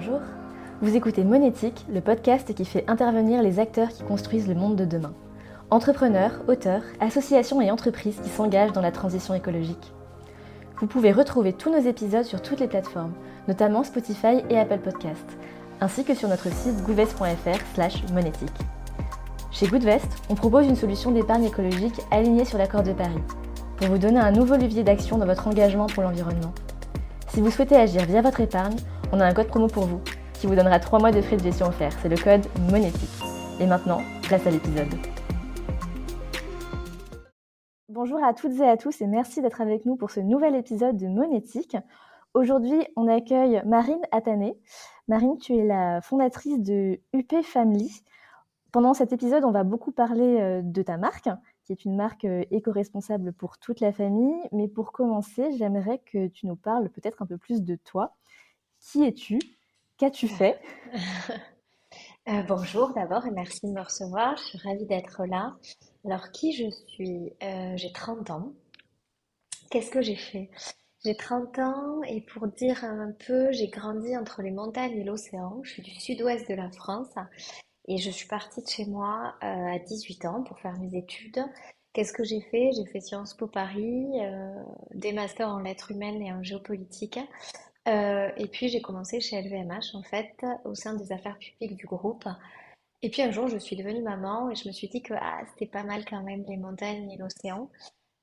Bonjour, vous écoutez Monétique, le podcast qui fait intervenir les acteurs qui construisent le monde de demain. Entrepreneurs, auteurs, associations et entreprises qui s'engagent dans la transition écologique. Vous pouvez retrouver tous nos épisodes sur toutes les plateformes, notamment Spotify et Apple Podcasts, ainsi que sur notre site goodvest.fr monétique. Chez Goodvest, on propose une solution d'épargne écologique alignée sur l'accord de Paris, pour vous donner un nouveau levier d'action dans votre engagement pour l'environnement. Si vous souhaitez agir via votre épargne, on a un code promo pour vous, qui vous donnera 3 mois de frais de gestion offerts. C'est le code monétique. Et maintenant, place à l'épisode. Bonjour à toutes et à tous et merci d'être avec nous pour ce nouvel épisode de Monétique. Aujourd'hui, on accueille Marine Atané. Marine, tu es la fondatrice de UP Family. Pendant cet épisode, on va beaucoup parler euh, de ta marque, qui est une marque euh, éco-responsable pour toute la famille. Mais pour commencer, j'aimerais que tu nous parles peut-être un peu plus de toi. Qui es-tu? Qu'as-tu fait? Euh, Bonjour d'abord et merci de me recevoir. Je suis ravie d'être là. Alors, qui je suis? Euh, J'ai 30 ans. Qu'est-ce que j'ai fait? J'ai 30 ans et pour dire un peu, j'ai grandi entre les montagnes et l'océan. Je suis du sud-ouest de la France et je suis partie de chez moi euh, à 18 ans pour faire mes études. Qu'est-ce que j'ai fait? J'ai fait Sciences Po Paris, des masters en lettres humaines et en géopolitique. Euh, et puis j'ai commencé chez LVMH en fait, au sein des affaires publiques du groupe. Et puis un jour, je suis devenue maman et je me suis dit que ah, c'était pas mal quand même les montagnes et l'océan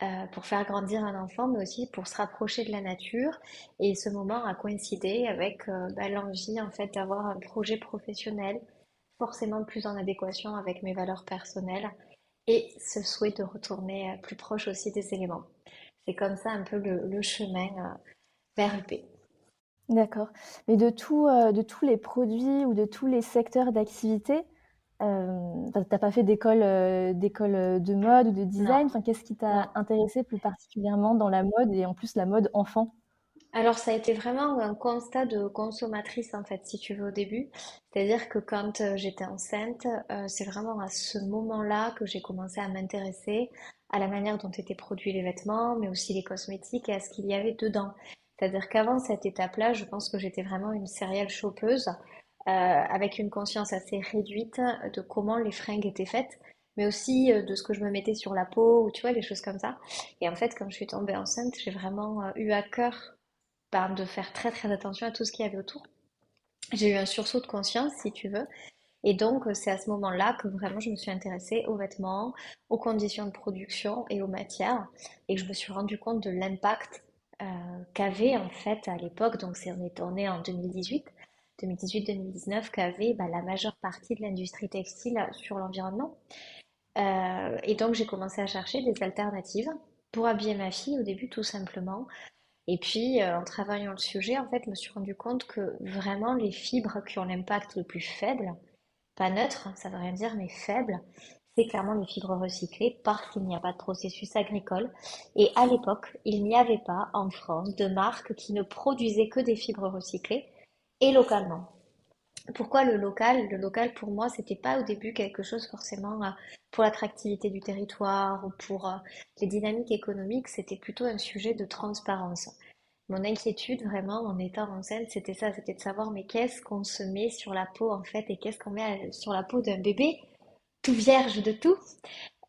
euh, pour faire grandir un enfant, mais aussi pour se rapprocher de la nature. Et ce moment a coïncidé avec euh, bah, l'envie en fait d'avoir un projet professionnel forcément plus en adéquation avec mes valeurs personnelles et ce souhait de retourner plus proche aussi des éléments. C'est comme ça un peu le, le chemin vers UP. D'accord. Mais de tout, euh, de tous les produits ou de tous les secteurs d'activité, euh, tu n'as pas fait d'école, euh, d'école, de mode ou de design? Enfin, qu'est-ce qui t'a intéressé plus particulièrement dans la mode et en plus la mode enfant? Alors ça a été vraiment un constat de consommatrice en fait, si tu veux, au début. C'est-à-dire que quand j'étais enceinte, c'est vraiment à ce moment-là que j'ai commencé à m'intéresser à la manière dont étaient produits les vêtements, mais aussi les cosmétiques et à ce qu'il y avait dedans. C'est-à-dire qu'avant cette étape-là, je pense que j'étais vraiment une céréale chopeuse, euh, avec une conscience assez réduite de comment les fringues étaient faites, mais aussi euh, de ce que je me mettais sur la peau, ou tu vois, les choses comme ça. Et en fait, quand je suis tombée enceinte, j'ai vraiment euh, eu à cœur ben, de faire très très attention à tout ce qu'il y avait autour. J'ai eu un sursaut de conscience, si tu veux. Et donc, c'est à ce moment-là que vraiment je me suis intéressée aux vêtements, aux conditions de production et aux matières, et que je me suis rendu compte de l'impact euh, qu'avait en fait à l'époque, donc c'est on est tourné en 2018, 2018-2019, qu'avait bah, la majeure partie de l'industrie textile sur l'environnement. Euh, et donc j'ai commencé à chercher des alternatives pour habiller ma fille au début tout simplement. Et puis euh, en travaillant le sujet, en fait, je me suis rendu compte que vraiment les fibres qui ont l'impact le plus faible, pas neutre, ça veut rien dire, mais faible, c'est clairement les fibres recyclées parce qu'il n'y a pas de processus agricole. Et à l'époque, il n'y avait pas en France de marque qui ne produisait que des fibres recyclées et localement. Pourquoi le local? Le local, pour moi, c'était pas au début quelque chose forcément euh, pour l'attractivité du territoire ou pour euh, les dynamiques économiques, c'était plutôt un sujet de transparence. Mon inquiétude vraiment en étant enceinte, c'était ça, c'était de savoir mais qu'est-ce qu'on se met sur la peau en fait et qu'est-ce qu'on met sur la peau d'un bébé? Tout vierge de tout.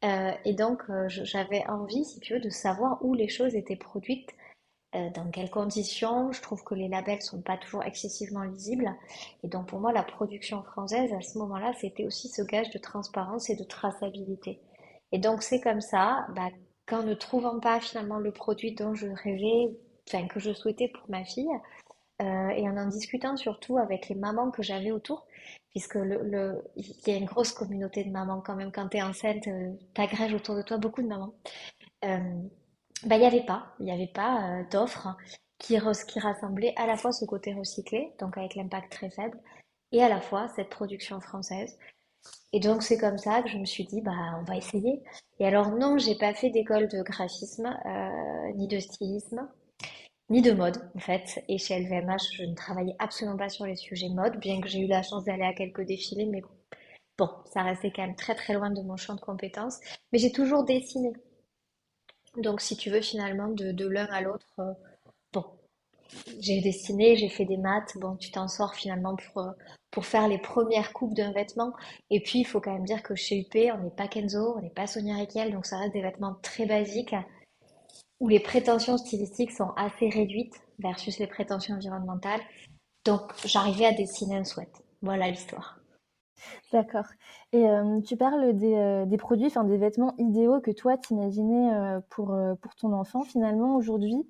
Euh, et donc, euh, j'avais envie, si tu veux, de savoir où les choses étaient produites, euh, dans quelles conditions. Je trouve que les labels sont pas toujours excessivement lisibles. Et donc, pour moi, la production française, à ce moment-là, c'était aussi ce gage de transparence et de traçabilité. Et donc, c'est comme ça, bah, qu'en ne trouvant pas finalement le produit dont je rêvais, enfin, que je souhaitais pour ma fille, et en en discutant surtout avec les mamans que j'avais autour, puisque y a une grosse communauté de mamans quand même. Quand tu es enceinte, euh, tu agrèges autour de toi beaucoup de mamans. Euh, bah, il n'y avait pas, il n'y avait pas euh, d'offres qui, qui rassemblaient à la fois ce côté recyclé, donc avec l'impact très faible, et à la fois cette production française. Et donc c'est comme ça que je me suis dit, bah on va essayer. Et alors non, j'ai pas fait d'école de graphisme ni de stylisme ni de mode en fait. Et chez LVMH, je ne travaillais absolument pas sur les sujets mode, bien que j'ai eu la chance d'aller à quelques défilés, mais bon, ça restait quand même très très loin de mon champ de compétences. Mais j'ai toujours dessiné. Donc si tu veux finalement de, l'un à l'autre, euh, bon, j'ai dessiné, j'ai fait des maths. Bon, tu t'en sors finalement pour, euh, pour faire les premières coupes d'un vêtement. Et puis, il faut quand même dire que chez UP, on n'est pas Kenzo, on n'est pas Sonia Riquel, donc ça reste des vêtements très basiques où les prétentions stylistiques sont assez réduites versus les prétentions environnementales. Donc, j'arrivais à dessiner un sweat. Voilà l'histoire. D'accord. Et euh, tu parles des, euh, des produits, enfin des vêtements idéaux que toi t'imaginais euh, pour, pour ton enfant. Finalement, aujourd'hui,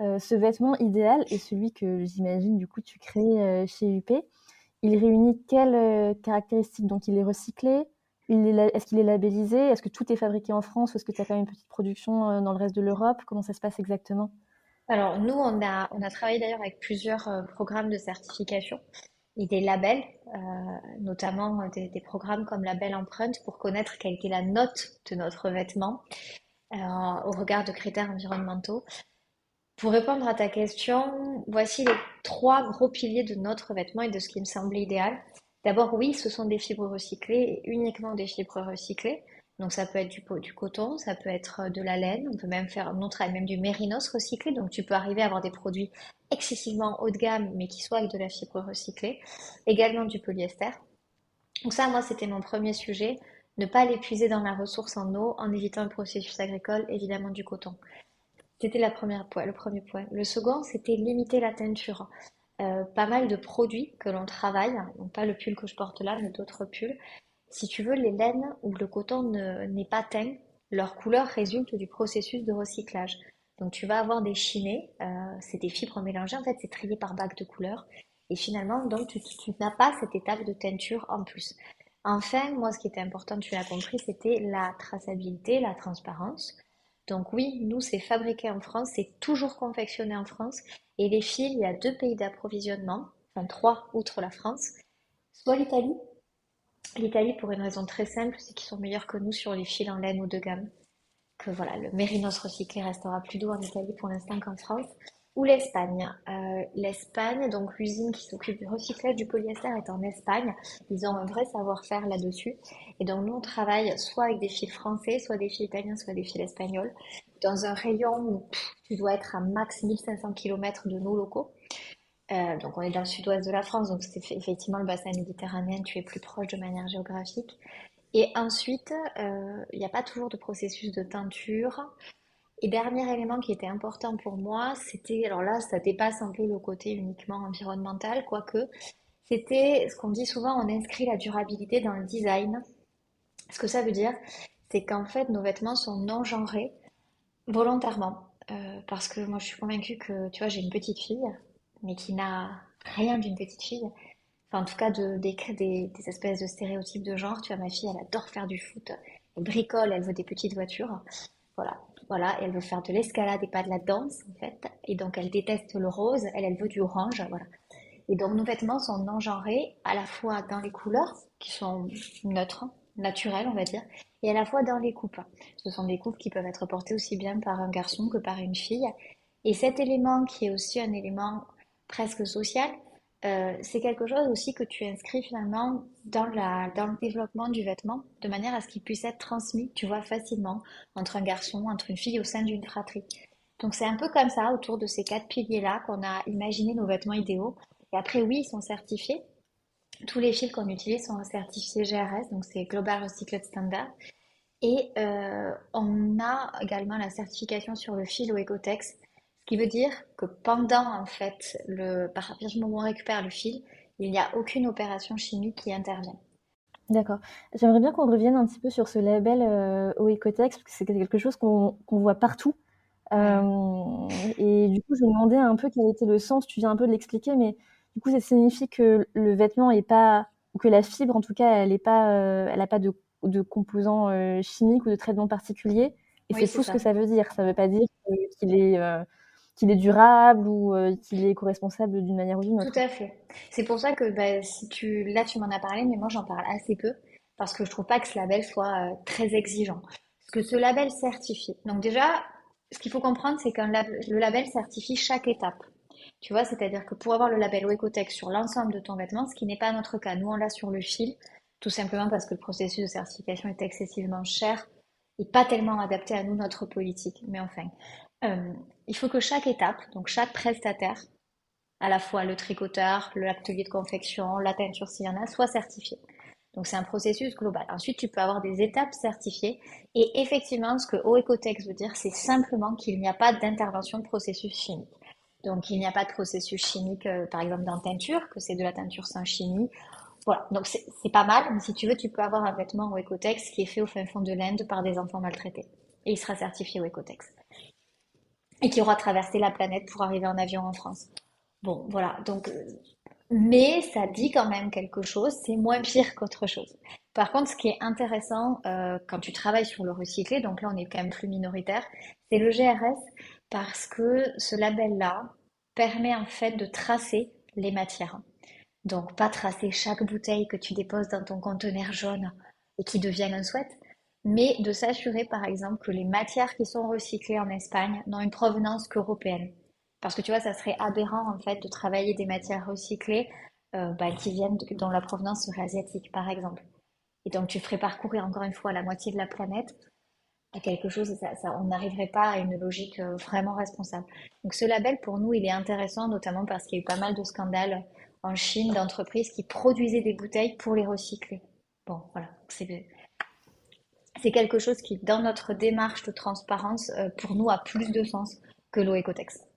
ce vêtement idéal est celui que j'imagine du coup tu crées chez UP. Il réunit quelles caractéristiques? Donc, il est recyclé. Est-ce qu'il est labellisé? Est-ce que tout est fabriqué en France? Ou est-ce que tu as quand même une petite production dans le reste de l'Europe? Comment ça se passe exactement? Alors, nous, on a, on a travaillé d'ailleurs avec plusieurs programmes de certification et des labels, euh, notamment des, programmes comme Label Empreinte pour connaître quelle est la note de notre vêtement euh, au regard de critères environnementaux. Pour répondre à ta question, voici les trois gros piliers de notre vêtement et de ce qui me semble idéal. D'abord, oui, ce sont des fibres recyclées uniquement des fibres recyclées. Donc ça peut être du, du coton, ça peut être euh, de la laine, on peut même faire, on travaille même du mérinos recyclé, donc tu peux arriver à avoir des produits excessivement haut de gamme, mais qui soient avec de la fibre recyclée. Également du polyester. Donc ça, moi, c'était mon premier sujet, ne pas l'épuiser dans la ressource en eau en évitant le processus agricole, évidemment du coton. C'était la première le premier point. Le second, c'était limiter la teinture. Euh, pas mal de produits que l'on travaille, donc pas le pull que je porte là, mais d'autres pulls, si tu veux, les laines ou le coton n'est pas teint, leur couleur résulte du processus de recyclage. Donc tu vas avoir des chinés, euh, c'est des fibres mélangées, en fait c'est trié par bague de couleurs. Et finalement, donc tu, n'as pas cette étape de teinture en plus. Enfin, moi ce qui était important, tu l'as compris, c'était la traçabilité, la transparence. Donc oui, nous c'est fabriqué en France, c'est toujours confectionné en France. Et les fils, il y a deux pays d'approvisionnement, enfin trois outre la France, soit l'Italie, L'Italie, pour une raison très simple, c'est qu'ils sont meilleurs que nous sur les fils en laine ou de gamme. Que voilà, le mérinos recyclé restera plus doux en Italie pour l'instant qu'en France. Ou l'Espagne. Euh, L'Espagne, donc l'usine qui s'occupe du recyclage du polyester est en Espagne. Ils ont un vrai savoir-faire là-dessus. Et donc nous, on travaille soit avec des fils français, soit des fils italiens, soit des fils espagnols, dans un rayon où tu dois être à max 1500 km de nos locaux. Euh, donc on est dans le sud-ouest de la France, donc c'est effectivement le bassin méditerranéen, tu es plus proche de manière géographique. Et ensuite, euh, il n'y a pas toujours de processus de teinture. Et dernier élément qui était important pour moi, c'était, alors là, ça dépasse un peu le côté uniquement environnemental, quoique, c'était ce qu'on dit souvent, on inscrit la durabilité dans le design. Ce que ça veut dire, c'est qu'en fait, nos vêtements sont non genrés volontairement. Euh, parce que moi, je suis convaincue que, tu vois, j'ai une petite fille, mais qui n'a rien d'une petite fille. Enfin, en tout cas, de, des, des, espèces de stéréotypes de genre. Tu vois, ma fille, elle adore faire du foot. Elle bricole, elle veut des petites voitures. Voilà. Voilà, elle veut faire de l'escalade et pas de la danse, en fait. Et donc, elle déteste le rose, elle, elle veut du orange, voilà. Et donc, nos vêtements sont non-genrés, à la fois dans les couleurs, qui sont neutres, naturelles, on va dire, et à la fois dans les coupes. Ce sont des coupes qui peuvent être portées aussi bien par un garçon que par une fille. Et cet élément, qui est aussi un élément presque social, euh, c'est quelque chose aussi que tu inscris finalement dans, dans le développement du vêtement, de manière à ce qu'il puisse être transmis, tu vois, facilement entre un garçon, entre une fille au sein d'une fratrie. Donc c'est un peu comme ça, autour de ces quatre piliers-là, qu'on a imaginé nos vêtements idéaux. Et après, oui, ils sont certifiés. Tous les fils qu'on utilise sont certifiés GRS, donc c'est Global Recycled Standard. Et euh, on a également la certification sur le fil au Ecotex, ce qui veut dire que pendant, en fait, le, par partir du moment où on récupère le fil, il n'y a aucune opération chimique qui intervient. D'accord. J'aimerais bien qu'on revienne un petit peu sur ce label euh, au Ecotex, parce que c'est quelque chose qu'on voit partout. Euh, et du coup, je me demandais un peu quel était le sens, tu viens un peu de l'expliquer, mais du coup, ça signifie que le vêtement est pas, ou que la fibre, en tout cas, elle n'a pas, euh, elle pas de, de composants euh, chimiques ou de traitements particuliers. Et c'est tout ce que ça veut dire. Ça ne veut pas dire qu'il est qu'il est durable ou euh, qu'il est éco-responsable d'une manière ou d'une autre. Tout à fait. C'est pour ça que bah, si tu, là tu m'en as parlé, mais moi j'en parle assez peu parce que je trouve pas que ce label soit euh, très exigeant. Parce que ce label certifie. Donc déjà, ce qu'il faut comprendre, c'est que le label certifie chaque étape. Tu vois, c'est-à-dire que pour avoir le label Ecotech sur l'ensemble de ton vêtement, ce qui n'est pas notre cas, nous on l'a sur le fil, tout simplement parce que le processus de certification est excessivement cher et pas tellement adapté à nous, notre politique. Mais enfin, euh, il faut que chaque étape, donc chaque prestataire, à la fois le tricoteur, l'atelier de confection, la teinture s'il y en a, soit certifié. Donc c'est un processus global. Ensuite, tu peux avoir des étapes certifiées. Et effectivement, ce que OECOTEX veut dire, c'est simplement qu'il n'y a pas d'intervention de processus chimique. Donc il n'y a pas de processus chimique, euh, par exemple dans teinture, que c'est de la teinture sans chimie. Voilà, donc c'est pas mal. Mais si tu veux, tu peux avoir un vêtement OECOTEX qui est fait au fin fond de l'Inde par des enfants maltraités. Et il sera certifié OECOTEX. Et qui aura traversé la planète pour arriver en avion en France. Bon, voilà. Donc, euh, mais ça dit quand même quelque chose. C'est moins pire qu'autre chose. Par contre, ce qui est intéressant euh, quand tu travailles sur le recyclé, donc là on est quand même plus minoritaire, c'est le GRS parce que ce label-là permet en fait de tracer les matières. Donc pas tracer chaque bouteille que tu déposes dans ton conteneur jaune et qui devient un sweat, mais de s'assurer par exemple que les matières qui sont recyclées en Espagne n'ont une provenance qu'européenne. Parce que tu vois, ça serait aberrant en fait de travailler des matières recyclées euh, bah, qui viennent dont la provenance serait asiatique par exemple. Et donc tu ferais parcourir encore une fois la moitié de la planète à quelque chose, ça, on n'arriverait pas à une logique euh, vraiment responsable. Donc ce label pour nous, il est intéressant notamment parce qu'il y a eu pas mal de scandales en Chine d'entreprises qui produisaient des bouteilles pour les recycler. Bon, voilà, c'est c'est quelque chose qui, dans notre démarche de transparence, euh, pour nous, a plus de sens que l'eau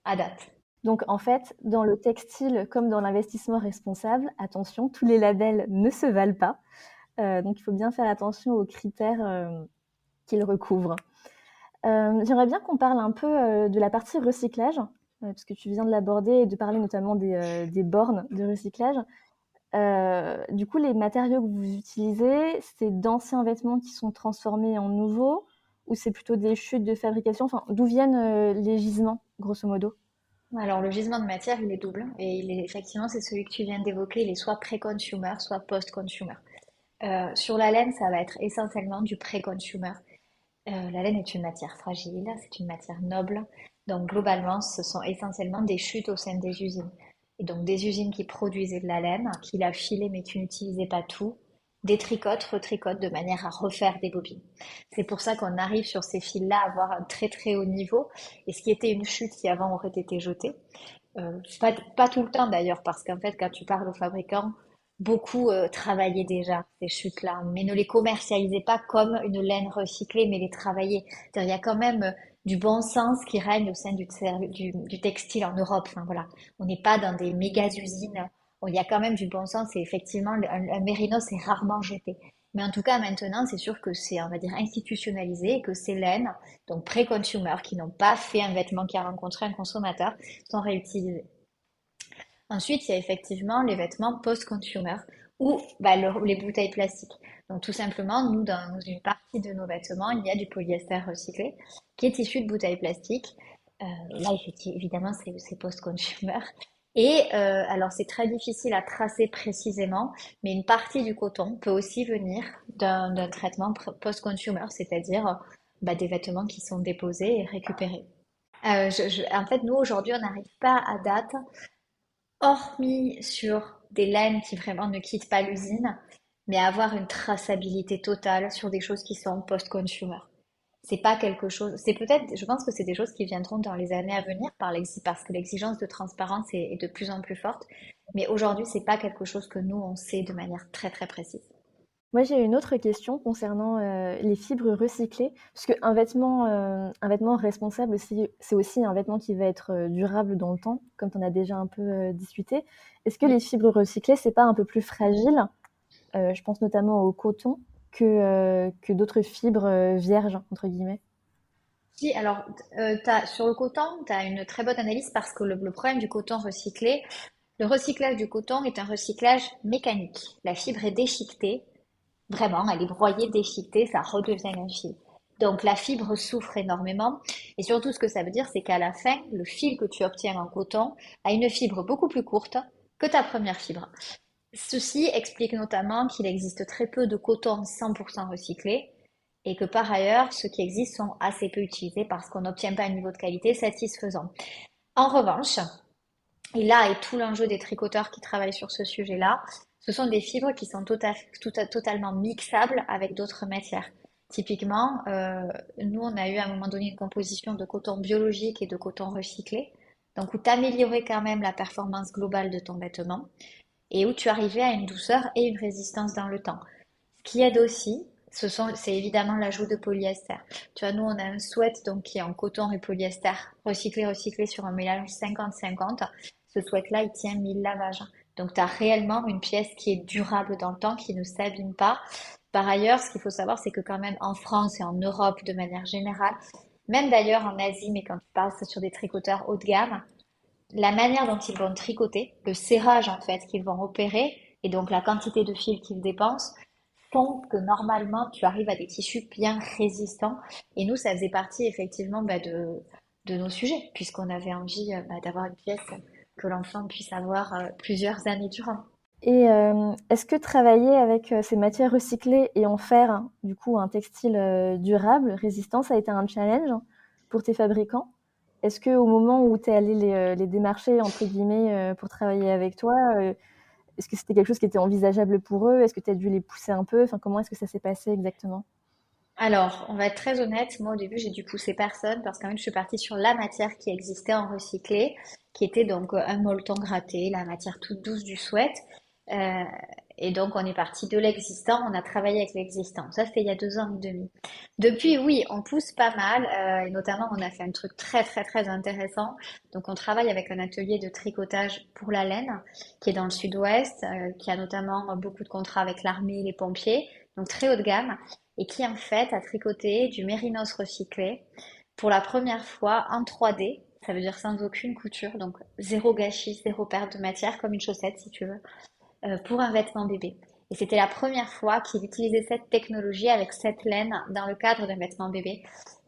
à date. Donc en fait, dans le textile comme dans l'investissement responsable, attention, tous les labels ne se valent pas. Euh, donc il faut bien faire attention aux critères euh, qu'ils recouvrent. J'aimerais bien qu'on parle un peu de la partie recyclage parce que tu viens de l'aborder et de parler notamment des, euh, bornes de recyclage. Euh, du coup, les matériaux que vous utilisez, c'est d'anciens vêtements qui sont transformés en nouveaux ou c'est plutôt des chutes de fabrication? Enfin, D'où viennent euh, les gisements, grosso modo? Alors, le gisement de matière, il est double. Et il est, effectivement, c'est celui que tu viens d'évoquer. Il est soit pré-consumer, soit post-consumer. sur la laine, ça va être essentiellement du pré-consumer. la laine est une matière fragile, c'est une matière noble. Donc globalement, ce sont essentiellement des chutes au sein des usines. Et donc des usines qui produisaient de la laine, qui la filaient mais qui n'utilisaient pas tout, des tricotes, retricotent de manière à refaire des bobines. C'est pour ça qu'on arrive sur ces fils-là à avoir un très très haut niveau. Et ce qui était une chute qui avant aurait été jetée, euh, pas, pas, tout le temps d'ailleurs, parce qu'en fait quand tu parles aux fabricants, beaucoup euh, travaillaient déjà ces chutes-là, mais ne les commercialisaient pas comme une laine recyclée, mais les travaillaient. Il y a quand même du bon sens qui règne au sein du, textile en Europe. Enfin, voilà. On n'est pas dans des méga usines. il y a quand même du bon sens et effectivement, un, mérinos est rarement jeté. Mais en tout cas, maintenant, c'est sûr que c'est, on va dire, institutionnalisé et que ces laines, donc pré-consumer, qui n'ont pas fait un vêtement qui a rencontré un consommateur, sont réutilisées. Ensuite, il y a effectivement les vêtements post-consumer ou bah, les bouteilles plastiques. Donc tout simplement, nous, dans une partie de nos vêtements, il y a du polyester recyclé qui est issu de bouteilles plastiques. Euh, là, évidemment, c'est post-consumer. Et euh, alors, c'est très difficile à tracer précisément, mais une partie du coton peut aussi venir d'un traitement post-consumer, c'est-à-dire bah, des vêtements qui sont déposés et récupérés. Euh, en fait, nous, aujourd'hui, on n'arrive pas à date, hormis sur des laines qui vraiment ne quittent pas l'usine, mais avoir une traçabilité totale sur des choses qui sont post-consumer. C'est pas quelque chose, c'est peut-être, je pense que c'est des choses qui viendront dans les années à venir par parce que l'exigence de transparence est, de plus en plus forte. Mais aujourd'hui, c'est pas quelque chose que nous on sait de manière très très précise. Moi, j'ai une autre question concernant euh, les fibres recyclées, parce qu'un vêtement, euh, un vêtement responsable, c'est aussi un vêtement qui va être euh, durable dans le temps, comme on a déjà un peu discuté. Est-ce que les fibres recyclées, c'est pas un peu plus fragile? Je pense notamment au coton, que, euh, que d'autres fibres euh, vierges, entre guillemets Si, alors, as, sur le coton, tu as une très bonne analyse parce que le, problème du coton recyclé, le recyclage du coton est un recyclage mécanique. La fibre est déchiquetée, vraiment, elle est broyée, déchiquetée, ça redevient un fil. Donc la fibre souffre énormément. Et surtout, ce que ça veut dire, c'est qu'à la fin, le fil que tu obtiens en coton a une fibre beaucoup plus courte que ta première fibre. Ceci explique notamment qu'il existe très peu de coton 100% recyclé et que par ailleurs, ceux qui existent sont assez peu utilisés parce qu'on n'obtient pas un niveau de qualité satisfaisant. En revanche, et là est tout l'enjeu des tricoteurs qui travaillent sur ce sujet-là, ce sont des fibres qui sont tota-, tota-, totalement mixables avec d'autres matières. Typiquement, nous, on a eu à un moment donné une composition de coton biologique et de coton recyclé, donc où tu quand même la performance globale de ton vêtement et où tu arrivais à une douceur et une résistance dans le temps. Ce qui aide aussi, c'est évidemment l'ajout de polyester. Tu vois, nous, on a un sweat donc, qui est en coton et polyester, recyclé, recyclé sur un mélange 50-50. Ce sweat-là, il tient 1000 lavages. Donc, tu as réellement une pièce qui est durable dans le temps, qui ne s'abîme pas. Par ailleurs, ce qu'il faut savoir, c'est que quand même en France et en Europe de manière générale, même d'ailleurs en Asie, mais quand tu parles sur des tricoteurs haut de gamme, la manière dont ils vont tricoter, le serrage en fait qu'ils vont opérer, et donc la quantité de fil qu'ils dépensent, font que normalement tu arrives à des tissus bien résistants. Et nous, ça faisait partie effectivement bah, de, de nos sujets, puisqu'on avait envie euh, bah, d'avoir une pièce que l'enfant puisse avoir euh, plusieurs années durant. Et euh, est-ce que travailler avec ces matières recyclées et en faire hein, du coup un textile durable, résistant, ça a été un challenge pour tes fabricants? Est-ce que au moment où tu es allé les, les, démarcher entre guillemets pour travailler avec toi, est-ce que c'était quelque chose qui était envisageable pour eux? Est-ce que tu as dû les pousser un peu? Enfin, comment est-ce que ça s'est passé exactement? Alors, on va être très honnête, moi au début j'ai dû pousser personne parce qu'en fait je suis partie sur la matière qui existait en recyclé, qui était donc un molleton gratté, la matière toute douce du sweat. Euh, et donc, on est parti de l'existant, on a travaillé avec l'existant. Ça, c'était il y a deux ans et demi. Depuis, oui, on pousse pas mal, euh, et notamment, on a fait un truc très, très, très intéressant. Donc, on travaille avec un atelier de tricotage pour la laine, qui est dans le sud-ouest, euh, qui a notamment beaucoup de contrats avec l'armée les pompiers, donc très haut de gamme, et qui, en fait, a tricoté du mérinos recyclé pour la première fois en 3D. Ça veut dire sans aucune couture, donc zéro gâchis, zéro perte de matière, comme une chaussette, si tu veux. Euh, pour un vêtement bébé. Et c'était la première fois qu'il utilisait cette technologie avec cette laine dans le cadre d'un vêtement bébé,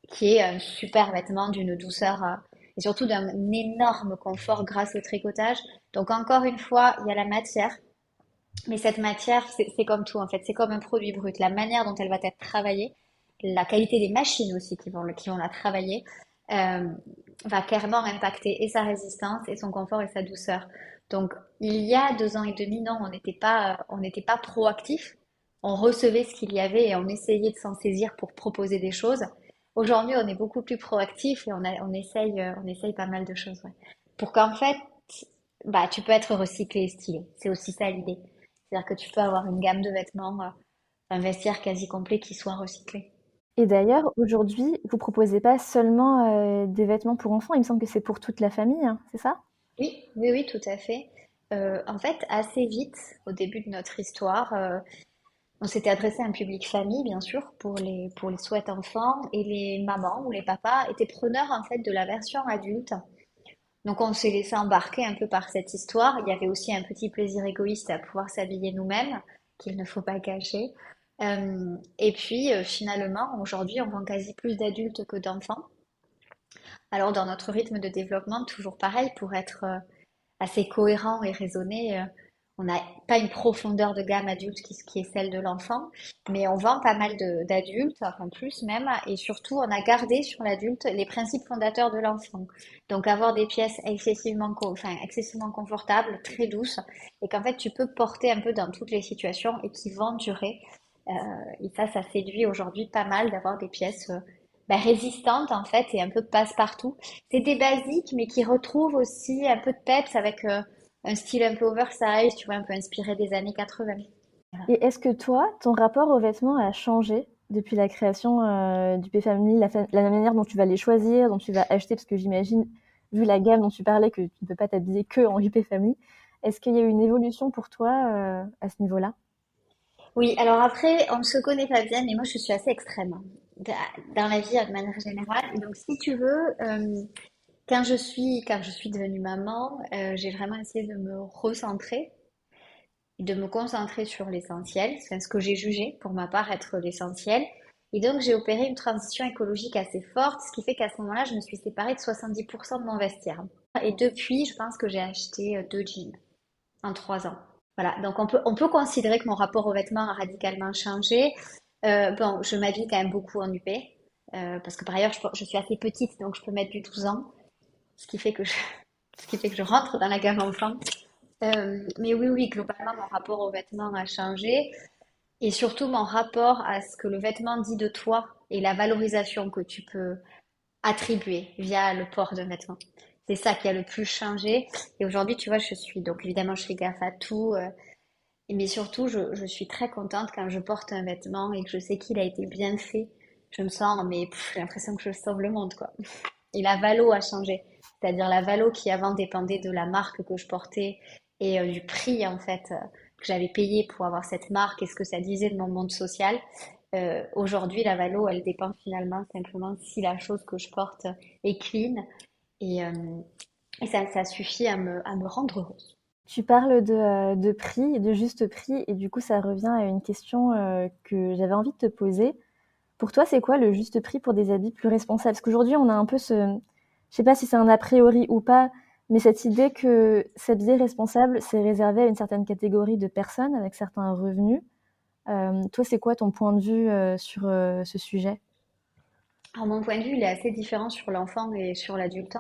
qui est un super vêtement d'une douceur euh, et surtout d'un énorme confort grâce au tricotage. Donc encore une fois, il y a la matière, mais cette matière, c'est comme tout en fait, c'est comme un produit brut. La manière dont elle va être travaillée, la qualité des machines aussi qui vont, la travailler, euh, va clairement impacter et sa résistance et son confort et sa douceur. Donc, il y a deux ans et demi, non, on n'était pas, on n'était pas proactif. On recevait ce qu'il y avait et on essayait de s'en saisir pour proposer des choses. Aujourd'hui, on est beaucoup plus proactif et on, on, essaye, on essaye pas mal de choses. Pour qu'en fait, bah, tu peux être recyclé et stylé. C'est aussi ça l'idée. C'est-à-dire que tu peux avoir une gamme de vêtements, euh, un vestiaire quasi complet qui soit recyclé. Et d'ailleurs, aujourd'hui, vous proposez pas seulement euh, des vêtements pour enfants, il me semble que c'est pour toute la famille, hein, c'est ça? Oui, oui, oui, tout à fait. Euh, en fait, assez vite, au début de notre histoire, euh, on s'était adressé à un public famille, bien sûr, pour les, pour les souhaits enfants, et les mamans ou les papas étaient preneurs, en fait, de la version adulte. Donc, on s'est laissé embarquer un peu par cette histoire. Il y avait aussi un petit plaisir égoïste à pouvoir s'habiller nous-mêmes, qu'il ne faut pas cacher. Euh, et puis, finalement, aujourd'hui, on vend quasi plus d'adultes que d'enfants. Alors dans notre rythme de développement, toujours pareil, pour être euh, assez cohérent et raisonné, euh, on n'a pas une profondeur de gamme adulte qui, est celle de l'enfant, mais on vend pas mal d'adultes, enfin plus même, et surtout on a gardé sur l'adulte les principes fondateurs de l'enfant. Donc avoir des pièces excessivement confortables, très douces, et qu'en fait tu peux porter un peu dans toutes les situations et qui vont durer. Euh, et ça, ça séduit aujourd'hui pas mal d'avoir des pièces bah, résistante en fait et un peu passe-partout. C'est des basiques mais qui retrouvent aussi un peu de peps avec euh, un style un peu oversize, tu vois, un peu inspiré des années 80. Et est-ce que toi, ton rapport aux vêtements a changé depuis la création euh, du P-Family, la, manière dont tu vas les choisir, dont tu vas acheter, parce que j'imagine, vu la gamme dont tu parlais, que tu ne peux pas t'habiller que en UP Family, est-ce qu'il y a eu une évolution pour toi euh, à ce niveau-là? Oui, alors après, on ne se connaît pas bien, mais moi je suis assez extrême. Dans la vie de manière générale. donc, si tu veux, euh, quand je suis, quand je suis devenue maman, euh, j'ai vraiment essayé de me recentrer, de me concentrer sur l'essentiel, c'est ce que j'ai jugé pour ma part être l'essentiel. Et donc, j'ai opéré une transition écologique assez forte, ce qui fait qu'à ce moment-là, je me suis séparée de 70% de mon vestiaire. Et depuis, je pense que j'ai acheté euh, deux jeans en trois ans. Voilà, donc on peut, on peut considérer que mon rapport aux vêtements a radicalement changé. Euh, bon, je m'habille quand même beaucoup en UP, euh, parce que par ailleurs, je, suis assez petite, donc je peux mettre du 12 ans, ce qui fait que je, ce qui fait que je rentre dans la gamme enfant. Euh, mais oui, oui, globalement, mon rapport aux vêtements a changé. et surtout mon rapport à ce que le vêtement dit de toi et la valorisation que tu peux attribuer via le port de vêtements. C'est ça qui a le plus changé. Et aujourd'hui, tu vois, je suis donc évidemment, je fais gaffe à tout. Mais surtout, je, je, suis très contente quand je porte un vêtement et que je sais qu'il a été bien fait. Je me sens, mais j'ai l'impression que je sauve le monde, quoi. Et la valo a changé. C'est-à-dire la valo qui avant dépendait de la marque que je portais et euh, du prix, en fait, euh, que j'avais payé pour avoir cette marque et ce que ça disait de mon monde social. Euh, aujourd'hui, la valo, elle dépend finalement simplement si la chose que je porte est clean et, et ça, ça, suffit à me, à me rendre heureuse. Tu parles de, de, prix, de juste prix, et du coup, ça revient à une question que j'avais envie de te poser. Pour toi, c'est quoi le juste prix pour des habits plus responsables? Parce qu'aujourd'hui, on a un peu ce, je sais pas si c'est un a priori ou pas, mais cette idée que s'habiller responsable, c'est réservé à une certaine catégorie de personnes avec certains revenus. Euh, toi, c'est quoi ton point de vue euh, sur euh, ce sujet? Alors, mon point de vue, il est assez différent sur l'enfant et sur l'adulte.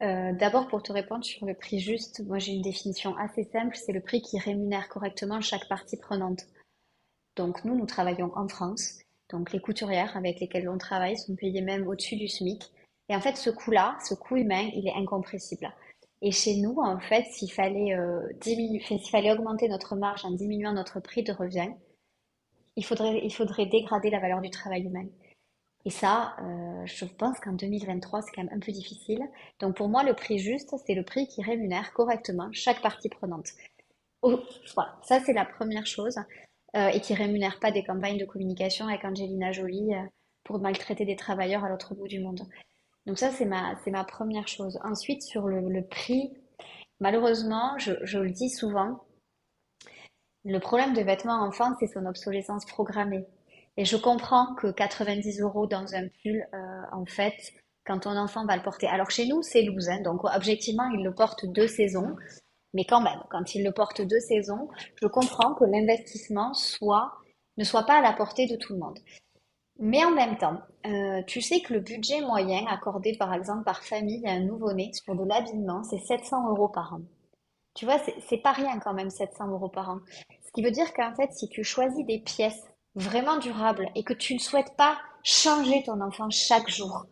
D'abord, pour te répondre sur le prix juste, moi j'ai une définition assez simple, c'est le prix qui rémunère correctement chaque partie prenante. Donc nous, nous travaillons en France, donc les couturières avec lesquelles on travaille sont payées même au-dessus du SMIC. Et en fait, ce coût-là, ce coût humain, il est incompressible. Et chez nous, en fait, s'il fallait, euh, augmenter notre marge en diminuant notre prix de revient, il faudrait, il faudrait dégrader la valeur du travail humain. Et ça, euh, je pense qu'en 2023, c'est quand même un peu difficile. Donc pour moi, le prix juste, c'est le prix qui rémunère correctement chaque partie prenante. Ça c'est la première chose. Euh, et qui rémunère pas des campagnes de communication avec Angelina Jolie euh, pour maltraiter des travailleurs à l'autre bout du monde. Donc ça, c'est ma, c'est ma première chose. Ensuite, sur le, prix, malheureusement, je, le dis souvent, le problème de vêtements enfants, c'est son obsolescence programmée. Et je comprends que 90 euros dans un pull, euh, en fait, quand ton enfant va le porter. Alors chez nous, c'est loose, hein. donc objectivement, il le porte deux saisons. Mais quand même, quand il le porte deux saisons, je comprends que l'investissement ne soit pas à la portée de tout le monde. Mais en même temps, euh, tu sais que le budget moyen accordé par exemple par famille à un nouveau-né sur de l'habillement, c'est 700 euros par an. Tu vois, c'est pas rien quand même 700 euros par an. Ce qui veut dire qu'en fait, si tu choisis des pièces vraiment durables et que tu ne souhaites pas changer ton enfant chaque jour,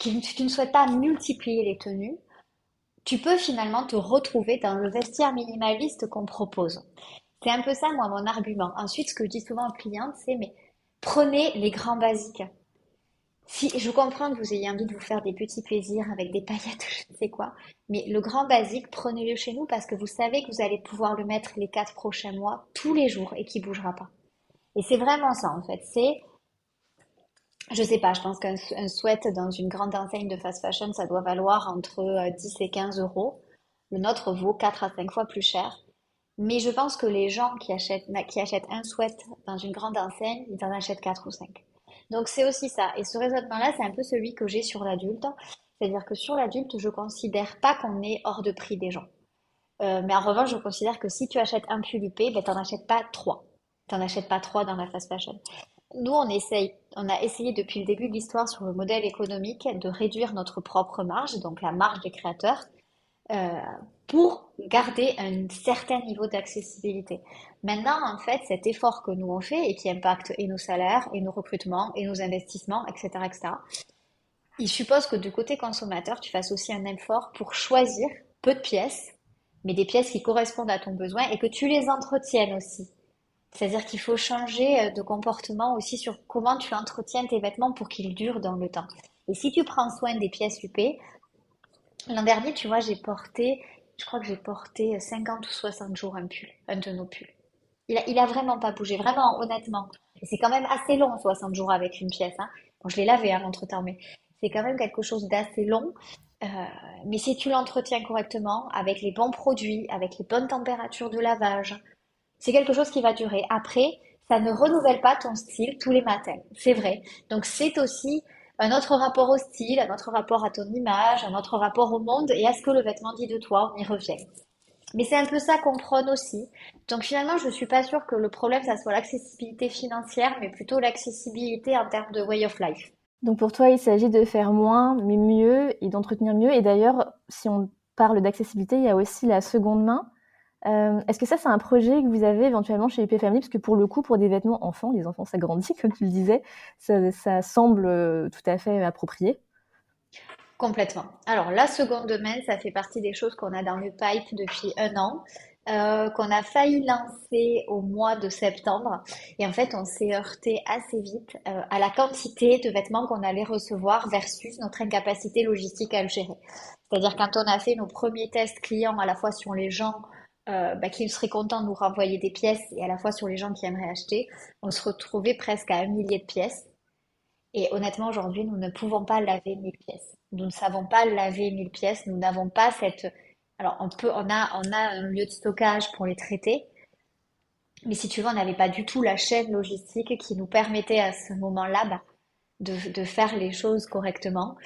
que tu ne souhaites pas multiplier les tenues, tu peux finalement te retrouver dans le vestiaire minimaliste qu'on propose. C'est un peu ça, moi, mon argument. Ensuite, ce que je dis souvent aux clientes, c'est mais Prenez les grands basiques. Si je comprends que vous ayez envie de vous faire des petits plaisirs avec des paillettes, je ne sais quoi, mais le grand basique, prenez-le chez nous parce que vous savez que vous allez pouvoir le mettre les quatre prochains mois, tous les jours, et qu'il bougera pas. Et c'est vraiment ça en fait. C'est, je sais pas, je pense qu'un sweat dans une grande enseigne de fast fashion, ça doit valoir entre 10 euh, et 15 euros. Le nôtre vaut 4 à 5 fois plus cher. Mais je pense que les gens qui achètent, qui achètent un sweat dans une grande enseigne, ils en achètent quatre ou cinq. Donc c'est aussi ça. Et ce raisonnement-là, c'est un peu celui que j'ai sur l'adulte. C'est-à-dire que sur l'adulte, je considère pas qu'on est hors de prix des gens. Euh, mais en revanche, je considère que si tu achètes un pull UP, ben, t'en achètes pas trois. T'en achètes pas trois dans la fast fashion. Nous, on essaye, on a essayé depuis le début de l'histoire sur le modèle économique de réduire notre propre marge, donc la marge des créateurs, euh, pour garder un certain niveau d'accessibilité. Maintenant, en fait, cet effort que nous on fait et qui impacte et nos salaires, et nos recrutements, et nos investissements, etc., etc., il suppose que du côté consommateur, tu fasses aussi un effort pour choisir peu de pièces, mais des pièces qui correspondent à ton besoin et que tu les entretiennes aussi. C'est-à-dire qu'il faut changer euh, de comportement aussi sur comment tu entretiens tes vêtements pour qu'ils durent dans le temps. Et si tu prends soin des pièces UP, L'an dernier, tu vois, j'ai porté, je crois que j'ai porté 50 ou 60 jours un pull, un de nos pulls. Il a, vraiment pas bougé, vraiment, honnêtement. C'est quand même assez long, 60 jours avec une pièce. Hein. Je l'ai lavé hein, entre-temps, mais c'est quand même quelque chose d'assez long. Euh, mais si tu l'entretiens correctement, avec les bons produits, avec les bonnes températures de lavage, c'est quelque chose qui va durer. Après, ça ne renouvelle pas ton style tous les matins. C'est vrai. Donc c'est aussi un autre rapport au style, un autre rapport à ton image, un autre rapport au monde et à ce que le vêtement dit de toi, on y revient. Mais c'est un peu ça qu'on prône aussi. Donc finalement, je ne suis pas sûre que le problème, ça soit l'accessibilité financière, mais plutôt l'accessibilité en termes de way of life. Donc pour toi, il s'agit de faire moins, mais mieux, et d'entretenir mieux. Et d'ailleurs, si on parle d'accessibilité, il y a aussi la seconde main. Est-ce que ça, c'est un projet que vous avez éventuellement chez EP Family? Parce que pour le coup, pour des vêtements enfants, les enfants s'agrandissent, comme tu le disais, ça, semble tout à fait approprié. Complètement. Alors, la seconde main, ça fait partie des choses qu'on a dans le pipe depuis un an. Euh, qu'on a failli lancer au mois de septembre. Et en fait, on s'est heurté assez vite euh, à la quantité de vêtements qu'on allait recevoir versus notre incapacité logistique à le gérer. C'est-à-dire quand on a fait nos premiers tests clients à la fois sur les gens euh, bah, qui seraient contents de nous renvoyer des pièces et à la fois sur les gens qui aimeraient acheter, on se retrouvait presque à un millier de pièces. Et honnêtement, aujourd'hui, nous ne pouvons pas laver 1000 pièces. Nous ne savons pas laver 1000 pièces. Nous n'avons pas cette alors, on peut, on a, on a un lieu de stockage pour les traiter. Mais si tu veux, on n'avait pas du tout la chaîne logistique qui nous permettait à ce moment-là bah, de, faire les choses correctement.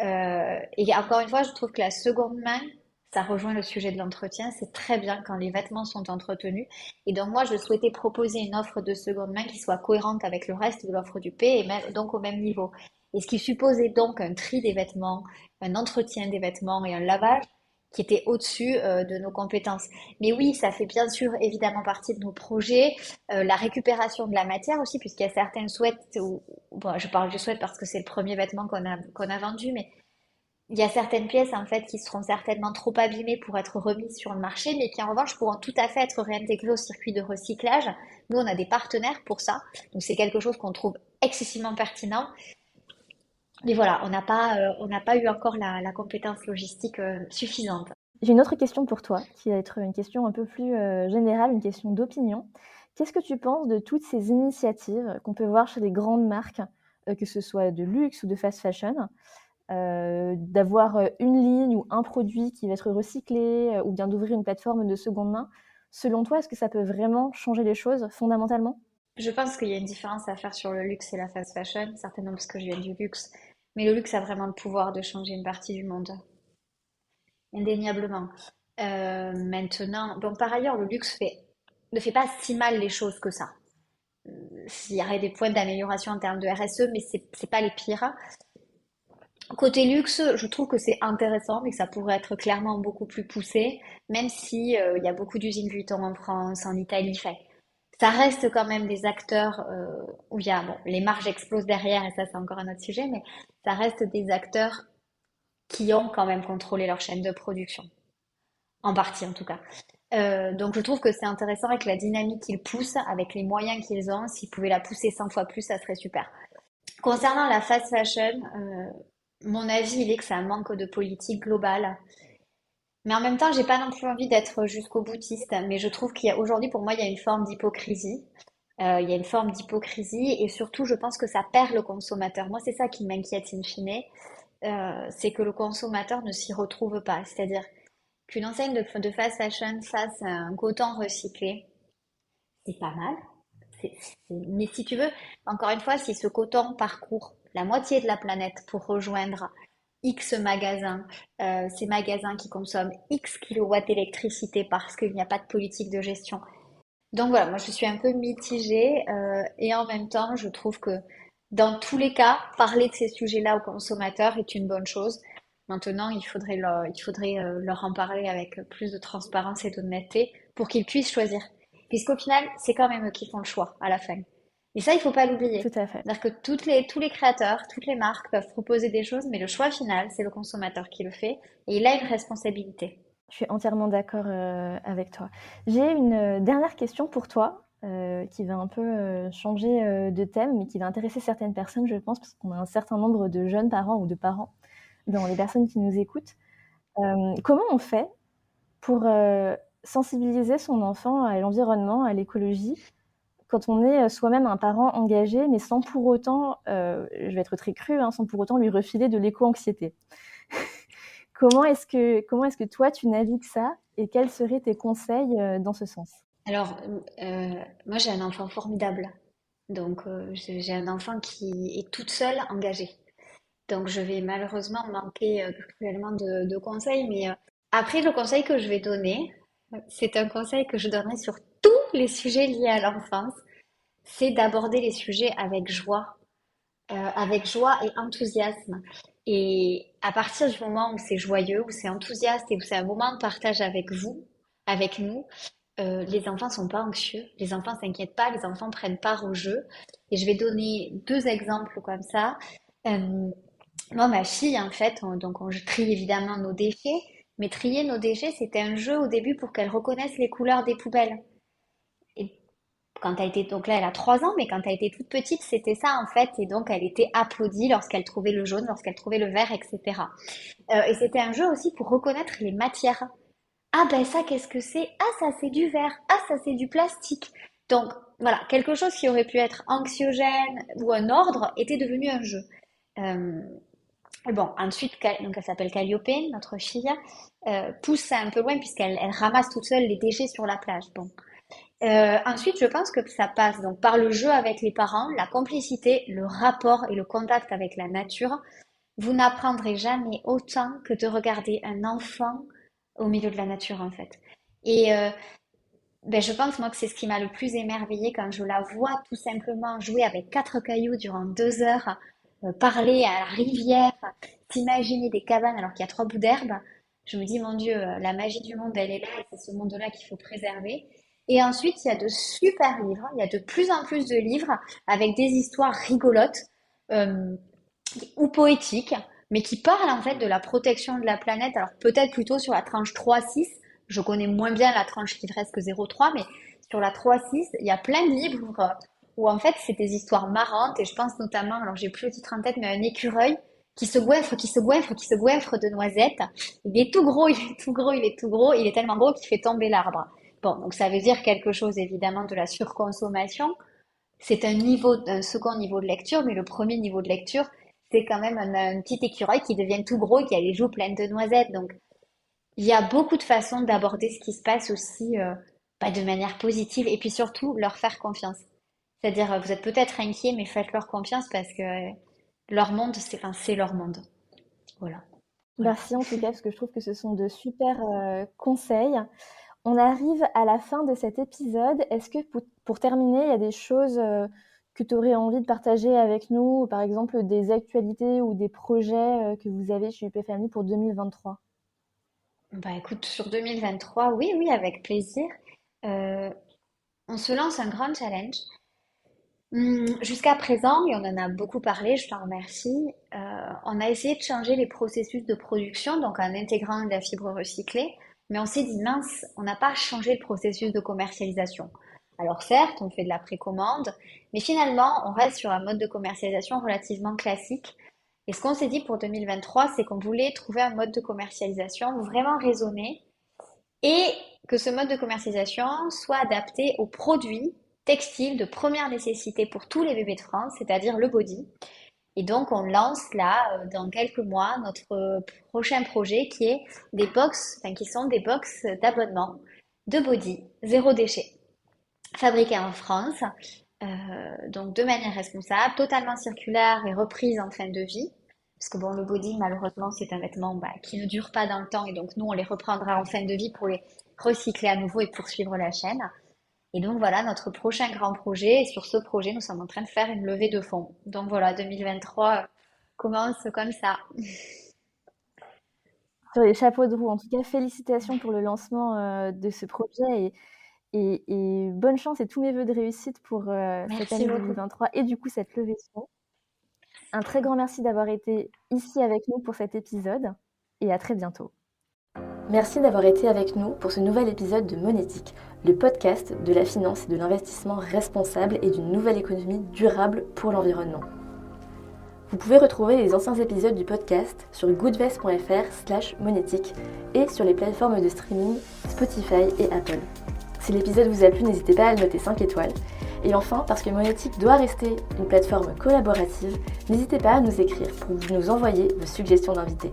Euh, et encore une fois, je trouve que la seconde main, ça rejoint le sujet de l'entretien. C'est très bien quand les vêtements sont entretenus. Et donc, moi, je souhaitais proposer une offre de seconde main qui soit cohérente avec le reste de l'offre du P et donc au même niveau. Et ce qui supposait donc un tri des vêtements, un entretien des vêtements et un lavage qui était au-dessus euh, de nos compétences. Mais oui, ça fait bien sûr évidemment partie de nos projets. Euh, la récupération de la matière aussi, puisqu'il y a certains souhaits, bon, je parle du souhait parce que c'est le premier vêtement qu'on a, qu'on a vendu, mais il y a certaines pièces en fait qui seront certainement trop abîmées pour être remises sur le marché, mais qui en revanche pourront tout à fait être réintégrées au circuit de recyclage. Nous, on a des partenaires pour ça, donc c'est quelque chose qu'on trouve excessivement pertinent. Mais voilà, on n'a pas, euh, on n'a pas eu encore la, compétence logistique euh, suffisante. J'ai une autre question pour toi, qui va être une question un peu plus euh, générale, une question d'opinion. Qu'est-ce que tu penses de toutes ces initiatives qu'on peut voir chez les grandes marques, que ce soit de luxe ou de fast fashion, d'avoir une ligne ou un produit qui va être recyclé, ou bien d'ouvrir une plateforme de seconde main Selon toi, est-ce que ça peut vraiment changer les choses fondamentalement? Je pense qu'il y a une différence à faire sur le luxe et la fast fashion, certainement parce que je viens du luxe. Mais le luxe a vraiment le pouvoir de changer une partie du monde. Indéniablement. Euh, maintenant, bon, par ailleurs, le luxe fait, ne fait pas si mal les choses que ça. Il y aurait des points d'amélioration en termes de RSE, mais c'est n'est pas les pires. Côté luxe, je trouve que c'est intéressant, mais ça pourrait être clairement beaucoup plus poussé, même si euh, il y a beaucoup d'usines Vuitton en France, en Italie. Fait ça reste quand même des acteurs euh, où il y a bon, les marges explosent derrière et ça c'est encore un autre sujet, mais ça reste des acteurs qui ont quand même contrôlé leur chaîne de production, en partie en tout cas. Euh, donc je trouve que c'est intéressant avec la dynamique qu'ils poussent, avec les moyens qu'ils ont. S'ils pouvaient la pousser 100 fois plus, ça serait super. Concernant la fast fashion, mon avis il est que ça manque de politique globale mais en même temps, j'ai pas non plus envie d'être jusqu'au boutiste. Mais je trouve qu'il y a aujourd'hui, pour moi, il y a une forme d'hypocrisie. Euh, il y a une forme d'hypocrisie et surtout, je pense que ça perd le consommateur. Moi, c'est ça qui m'inquiète in fine. Euh, c'est que le consommateur ne s'y retrouve pas. C'est-à-dire qu'une enseigne de, fast fashion fasse un coton recyclé, c'est pas mal. Mais si tu veux, encore une fois, si ce coton parcourt la moitié de la planète pour rejoindre X magasins, euh, ces magasins qui consomment X kilowatts d'électricité parce qu'il n'y a pas de politique de gestion. Donc voilà, moi je suis un peu mitigée euh, et en même temps je trouve que dans tous les cas, parler de ces sujets-là aux consommateurs est une bonne chose. Maintenant, il faudrait, leur, il faudrait euh, leur en parler avec plus de transparence et d'honnêteté pour qu'ils puissent choisir. Puisqu'au final, c'est quand même eux qui font le choix à la fin. Et ça, il faut pas l'oublier. Tout à fait. C'est-à-dire que toutes les, tous les créateurs, toutes les marques peuvent proposer des choses, mais le choix final, c'est le consommateur qui le fait et il a une responsabilité. Je suis entièrement d'accord euh, avec toi. J'ai une euh, dernière question pour toi. Euh, qui va un peu changer de thème, mais qui va intéresser certaines personnes, je pense, parce qu'on a un certain nombre de jeunes parents ou de parents dans les personnes qui nous écoutent. comment on fait pour sensibiliser son enfant à l'environnement, à l'écologie, quand on est euh, soi-même un parent engagé, mais sans pour autant, euh, je vais être très cru, hein, sans pour autant lui refiler de l'éco-anxiété. comment est-ce que comment est-ce que toi tu navigues ça et quels seraient tes conseils euh, dans ce sens? Alors moi j'ai un enfant formidable, donc j'ai un enfant qui est toute seule engagée. Donc je vais malheureusement manquer cruellement de, de, conseils, mais après le conseil que je vais donner, c'est un conseil que je donnerai sur tous les sujets liés à l'enfance, c'est d'aborder les sujets avec joie, euh, avec joie et enthousiasme. Et à partir du moment où c'est joyeux, où c'est enthousiaste et où c'est un moment de partage avec vous, avec nous, euh, les enfants sont pas anxieux, les enfants s'inquiètent pas, les enfants prennent part au jeu. Et je vais donner deux exemples comme ça. Euh, moi, ma fille, en fait, donc on trie évidemment nos déchets, mais trier nos déchets, c'était un jeu au début pour qu'elle reconnaisse les couleurs des poubelles. Et quand elle était, donc là, elle a trois ans, mais quand elle était toute petite, c'était ça en fait. Et donc, elle était applaudie lorsqu'elle trouvait le jaune, lorsqu'elle trouvait le vert, etc. Euh, et c'était un jeu aussi pour reconnaître les matières. Ah ben ça, qu'est-ce que c'est? Ah ça, c'est du verre. Ah ça, c'est du plastique. Donc voilà, quelque chose qui aurait pu être anxiogène ou un ordre était devenu un jeu. Euh, bon, ensuite, donc elle s'appelle Calliope, notre fille, euh, pousse un peu loin puisqu'elle elle ramasse toute seule les déchets sur la plage. Bon. Euh, ensuite, je pense que ça passe donc par le jeu avec les parents, la complicité, le rapport et le contact avec la nature. Vous n'apprendrez jamais autant que de regarder un enfant au milieu de la nature en fait. Et euh, ben, je pense moi que c'est ce qui m'a le plus émerveillé quand je la vois tout simplement jouer avec quatre cailloux durant deux heures, parler à la rivière, s'imaginer des cabanes alors qu'il y a trois bouts d'herbe. Je me dis mon Dieu, euh, la magie du monde elle est là et c'est ce monde-là qu'il faut préserver. Et ensuite il y a de super livres, il y a de plus en plus de livres avec des histoires rigolotes ou poétiques mais qui parle en fait de la protection de la planète. Alors peut-être plutôt sur la tranche 3-6. Je connais moins bien la tranche qui reste que 0,3, mais sur la 3-6, il y a plein de livres où en fait c'est des histoires marrantes et je pense notamment, alors j'ai plus le titre en tête, mais un écureuil qui se goinfre, qui se goinfre, qui se goinfre de noisettes. Il est tout gros, il est tout gros, il est tout gros, il est tellement gros qu'il fait tomber l'arbre. Bon, donc ça veut dire quelque chose évidemment de la surconsommation. C'est un niveau, un second niveau de lecture, mais le premier niveau de lecture, c'est quand même un, petit écureuil qui devient tout gros et qui a les joues pleines de noisettes. Donc, il y a beaucoup de façons d'aborder ce qui se passe aussi euh, bah, de manière positive et puis surtout leur faire confiance. C'est-à-dire, euh, vous êtes peut-être inquiet, mais faites-leur confiance parce que euh, leur monde, c'est enfin, leur monde. Voilà. Merci en tout cas, parce que je trouve que ce sont de super conseils. On arrive à la fin de cet épisode. Est-ce que pour, terminer, il y a des choses que tu aurais envie de partager avec nous, par exemple des actualités ou des projets euh, que vous avez chez UP Family pour 2023 Bah écoute, sur 2023, oui, oui, avec plaisir. Euh, on se lance un grand challenge. Hum, jusqu'à présent, et on en a beaucoup parlé, je t'en remercie, euh, on a essayé de changer les processus de production, donc en intégrant de la fibre recyclée, mais on s'est dit, mince, on n'a pas changé le processus de commercialisation. Alors certes, on fait de la précommande, mais finalement, on reste sur un mode de commercialisation relativement classique. Et ce qu'on s'est dit pour 2023, c'est qu'on voulait trouver un mode de commercialisation vraiment raisonné et que ce mode de commercialisation soit adapté aux produits textiles de première nécessité pour tous les bébés de France, c'est-à-dire le body. Et donc, on lance là, euh, dans quelques mois, notre prochain projet qui est des box, enfin, qui sont des box d'abonnement de body, zéro déchet fabriquée en France, euh, donc de manière responsable, totalement circulaire et reprise en fin de vie. Parce que bon, le body, malheureusement, c'est un vêtement bah, qui ne dure pas dans le temps et donc nous, on les reprendra en fin de vie pour les recycler à nouveau et poursuivre la chaîne. Et donc voilà notre prochain grand projet. Et sur ce projet, nous sommes en train de faire une levée de fonds. Donc voilà, 2023 commence comme ça. Sur les chapeaux de roue, en tout cas, félicitations pour le lancement euh, de ce projet et et, bonne chance et tous mes voeux de réussite pour euh, cette année 2023 et du coup cette levée de fonds. Un très grand merci d'avoir été ici avec nous pour cet épisode et à très bientôt. Merci d'avoir été avec nous pour ce nouvel épisode de Monétique, le podcast de la finance et de l'investissement responsable et d'une nouvelle économie durable pour l'environnement. Vous pouvez retrouver les anciens épisodes du podcast sur goodvest.fr slash monétique et sur les plateformes de streaming Spotify et Apple. Si l'épisode vous a plu, n'hésitez pas à le noter 5 étoiles. Et enfin, parce que Monétique doit rester une plateforme collaborative, n'hésitez pas à nous écrire pour nous envoyer vos suggestions d'invités.